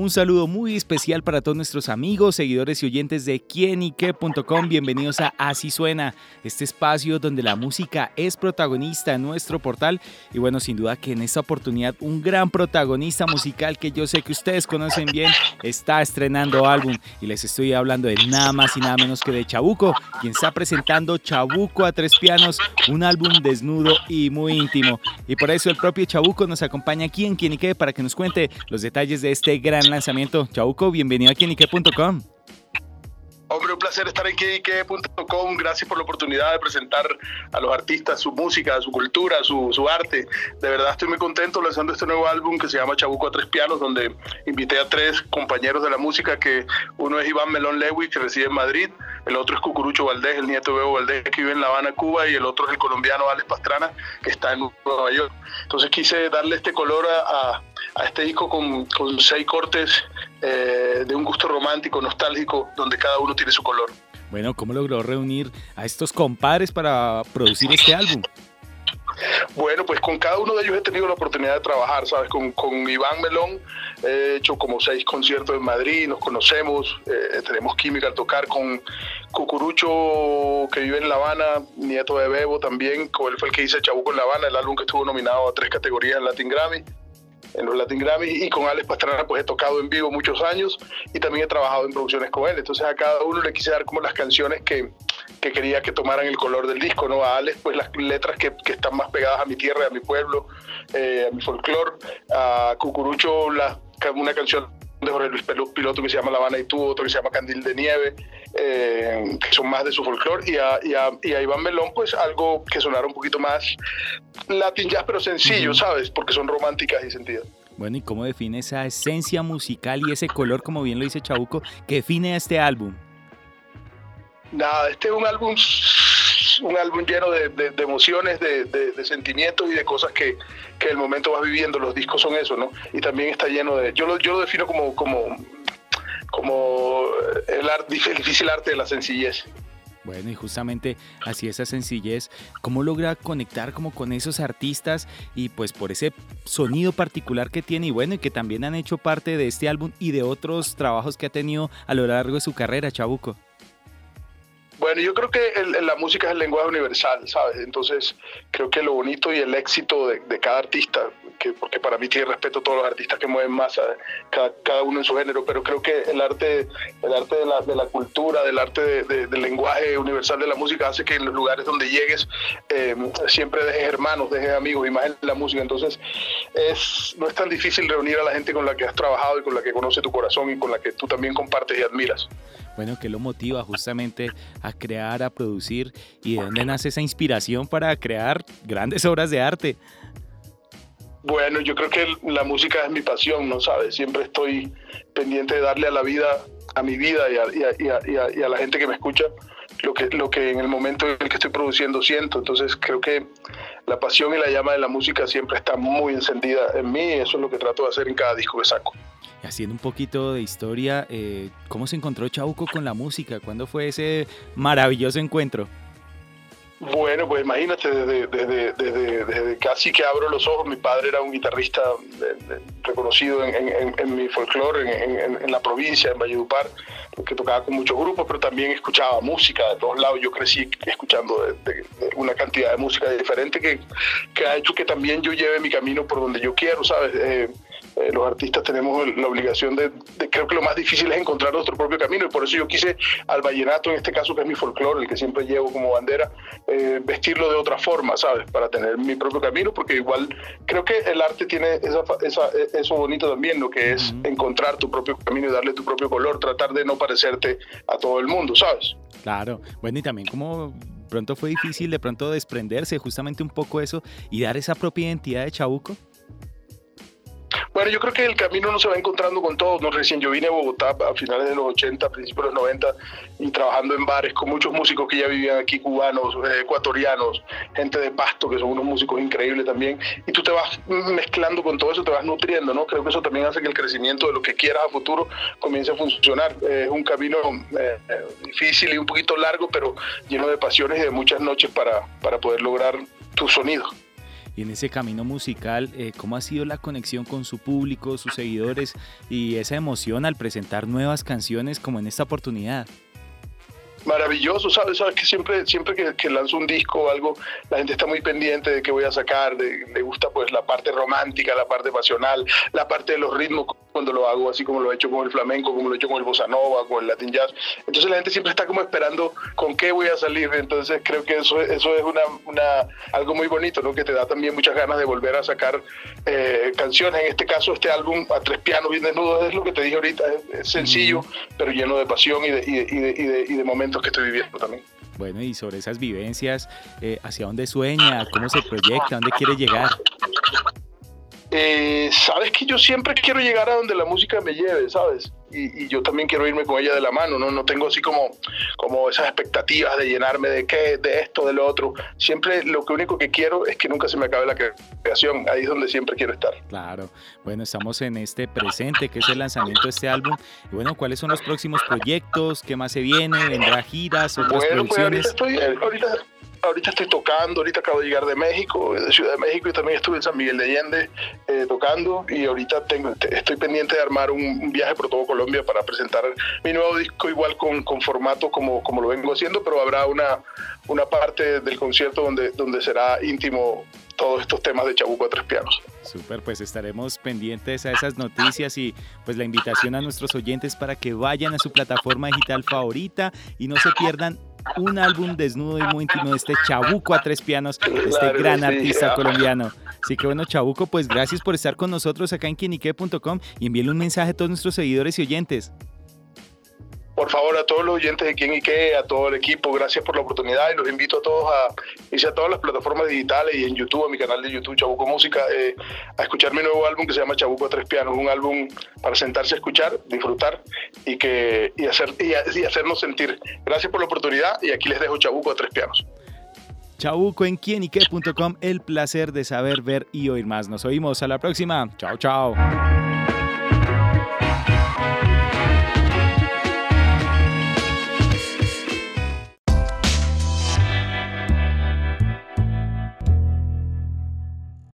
Un saludo muy especial para todos nuestros amigos, seguidores y oyentes de quienique.com. Bienvenidos a Así Suena, este espacio donde la música es protagonista en nuestro portal. Y bueno, sin duda que en esta oportunidad un gran protagonista musical que yo sé que ustedes conocen bien está estrenando álbum. Y les estoy hablando de nada más y nada menos que de Chabuco, quien está presentando Chabuco a tres pianos, un álbum desnudo y muy íntimo. Y por eso el propio Chabuco nos acompaña aquí en Quienique para que nos cuente los detalles de este gran lanzamiento. Chauco, bienvenido a Quienique.com. Placer estar en Quienique.com. Gracias por la oportunidad de presentar a los artistas su música, su cultura, su, su, arte. De verdad estoy muy contento lanzando este nuevo álbum que se llama Chabuco a tres pianos, donde invité a tres compañeros de la música, que uno es Iván Melón Lewis, que reside en Madrid, el otro es Cucurucho Valdés, el nieto de Bebo Valdés, que vive en La Habana, Cuba, y el otro es el colombiano Alex Pastrana, que está en Nueva York. Entonces quise darle este color a este disco con, con seis cortes eh, de un gusto romántico, nostálgico, donde cada uno tiene su color. Bueno, ¿cómo logró reunir a estos compadres para producir este álbum? Bueno, pues con cada uno de ellos he tenido la oportunidad de trabajar, ¿sabes? Con, con Iván Melón he hecho como seis conciertos en Madrid, nos conocemos, eh, tenemos química al tocar con Cucurucho, que vive en La Habana, nieto de Bebo también, con él fue el que hice Chabuco en La Habana, el álbum que estuvo nominado a tres categorías en Latin Grammy en los Latin Grammy y con Alex Pastrana pues he tocado en vivo muchos años y también he trabajado en producciones con él. Entonces a cada uno le quise dar como las canciones que, que quería que tomaran el color del disco, ¿no? A Alex pues las letras que, que están más pegadas a mi tierra, a mi pueblo, eh, a mi folclore. A Cucurucho la, una canción de Jorge Luis Piloto que se llama La Habana y tú, otro que se llama Candil de Nieve, eh, que son más de su folclore, y a, y, a, y a, Iván Melón, pues algo que sonara un poquito más latin jazz, pero sencillo. ¿sabes? Porque son románticas y sentidas. Bueno, ¿y cómo define esa esencia musical y ese color, como bien lo dice Chabuco, que define este álbum? Nada, este es un álbum un álbum lleno de, de, de emociones, de, de, sentimientos y de cosas que, que el momento vas viviendo. Los discos son eso, ¿no? Y también está lleno de... Yo lo, yo lo defino como, como, como el, el difícil arte de la sencillez. Bueno, y justamente así esa sencillez, ¿cómo logra conectar como con esos artistas y pues por ese sonido particular que tiene y bueno, y que también han hecho parte de este álbum y de otros trabajos que ha tenido a lo largo de su carrera, Chabuco? Bueno, yo creo que el, la música es el lenguaje universal, ¿sabes? Entonces, creo que lo bonito y el éxito de, cada artista, que, porque para mí tiene respeto a todos los artistas que mueven masa, cada, uno en su género, pero creo que el arte, el arte de, la, de la cultura, del arte de, de, del lenguaje universal de la música hace que en los lugares donde llegues eh, siempre dejes hermanos, dejes amigos y más en la música. Entonces, es, no es tan difícil reunir a la gente con la que has trabajado y con la que conoce tu corazón y con la que tú también compartes y admiras bueno, ¿qué lo motiva justamente a crear, a producir y de dónde nace esa inspiración para crear grandes obras de arte? Bueno, yo creo que la música es mi pasión, ¿no sabes? Siempre estoy pendiente de darle a la vida, a mi vida y a, la gente que me escucha lo que, lo que en el momento en el que estoy produciendo siento. Entonces creo que la pasión y la llama de la música siempre está muy encendida en mí y eso es lo que trato de hacer en cada disco que saco. Haciendo un poquito de historia, eh, ¿cómo se encontró Chauco con la música? ¿Cuándo fue ese maravilloso encuentro? Bueno, pues imagínate, desde, desde, desde, desde, casi que abro los ojos, mi padre era un guitarrista de, de, reconocido en, en, en, mi folclore, en, en, la provincia, en Valledupar, que tocaba con muchos grupos, pero también escuchaba música de todos lados. Yo crecí escuchando de, una cantidad de música diferente que, que, ha hecho que también yo lleve mi camino por donde yo quiero, ¿sabes? Eh, eh, los artistas tenemos la obligación de, de, creo que lo más difícil es encontrar nuestro propio camino y por eso yo quise al vallenato, en este caso que es mi folclore, el que siempre llevo como bandera, eh, vestirlo de otra forma, ¿sabes? Para tener mi propio camino, porque igual creo que el arte tiene esa, esa, eso bonito también, lo que es uh -huh. encontrar tu propio camino y darle tu propio color, tratar de no parecerte a todo el mundo, ¿sabes? Claro, bueno, y también como pronto fue difícil de pronto desprenderse justamente un poco eso y dar esa propia identidad de Chabuco. Bueno, yo creo que el camino no se va encontrando con todos. ¿no? Recién yo vine a Bogotá a finales de los 80, principios de los 90, y trabajando en bares con muchos músicos que ya vivían aquí, cubanos, eh, ecuatorianos, gente de Pasto, que son unos músicos increíbles también. Y tú te vas mezclando con todo eso, te vas nutriendo, ¿no? Creo que eso también hace que el crecimiento de lo que quieras a futuro comience a funcionar. es un camino eh, difícil y un poquito largo, pero lleno de pasiones y de muchas noches para, para poder lograr tu sonido en ese camino musical, eh, ¿cómo ha sido la conexión con su público, sus seguidores y esa emoción al presentar nuevas canciones como en esta oportunidad? Maravilloso, ¿sabes? Sabes que siempre, siempre que, lanzo un disco o algo, la gente está muy pendiente de qué voy a sacar, de, le gusta pues la parte romántica, la parte pasional, la parte de los ritmos cuando lo hago, así como lo he hecho con el flamenco, como lo he hecho con el bossa nova, con el latin jazz. Entonces la gente siempre está como esperando con qué voy a salir. Entonces creo que eso, eso es una, una, algo muy bonito, ¿no? Que te da también muchas ganas de volver a sacar eh, canciones. En este caso, este álbum a tres pianos bien desnudos es lo que te dije ahorita, es, sencillo, pero lleno de pasión y de, y de, y de, y de momentos que estoy viviendo también. Bueno, y sobre esas vivencias, eh, ¿hacia dónde sueña? ¿Cómo se proyecta? ¿Dónde quiere llegar? Eh, sabes que yo siempre quiero llegar a donde la música me lleve, ¿sabes? Y, yo también quiero irme con ella de la mano, ¿no? No tengo así como, como esas expectativas de llenarme de qué, de esto, de lo otro. Siempre lo que único que quiero es que nunca se me acabe la creación. Ahí es donde siempre quiero estar. Claro. Bueno, estamos en este presente, que es el lanzamiento de este álbum. Y bueno, ¿cuáles son los próximos proyectos? ¿Qué más se viene? ¿Vendrá giras, otras bueno, producciones? Pues ahorita, estoy, ahorita ahorita estoy tocando, ahorita acabo de llegar de México, de Ciudad de México, y también estuve en San Miguel de Allende eh, tocando, y ahorita tengo, estoy pendiente de armar un, viaje por todo Colombia para presentar mi nuevo disco igual con, con formato como, como lo vengo haciendo, pero habrá una, una parte del concierto donde, donde será íntimo todos estos temas de Chabuco a tres pianos. Súper, pues estaremos pendientes a esas noticias y pues la invitación a nuestros oyentes para que vayan a su plataforma digital favorita y no se pierdan un álbum desnudo y muy íntimo de este Chabuco a tres pianos, este gran artista colombiano. Así que bueno, Chabuco, pues gracias por estar con nosotros acá en quienique.com y envíenle un mensaje a todos nuestros seguidores y oyentes por favor, a todos los oyentes de Quien y Qué, a todo el equipo, gracias por la oportunidad y los invito a todos a irse a todas las plataformas digitales y en YouTube, a mi canal de YouTube Chabuco Música, eh, a escuchar mi nuevo álbum que se llama Chabuco a Tres Pianos, un álbum para sentarse a escuchar, disfrutar y, que, y, hacer, y, hacernos sentir. Gracias por la oportunidad y aquí les dejo Chabuco a Tres Pianos. Chabuco en quienique.com, el placer de saber, ver y oír más. Nos oímos a la próxima. Chao, chao.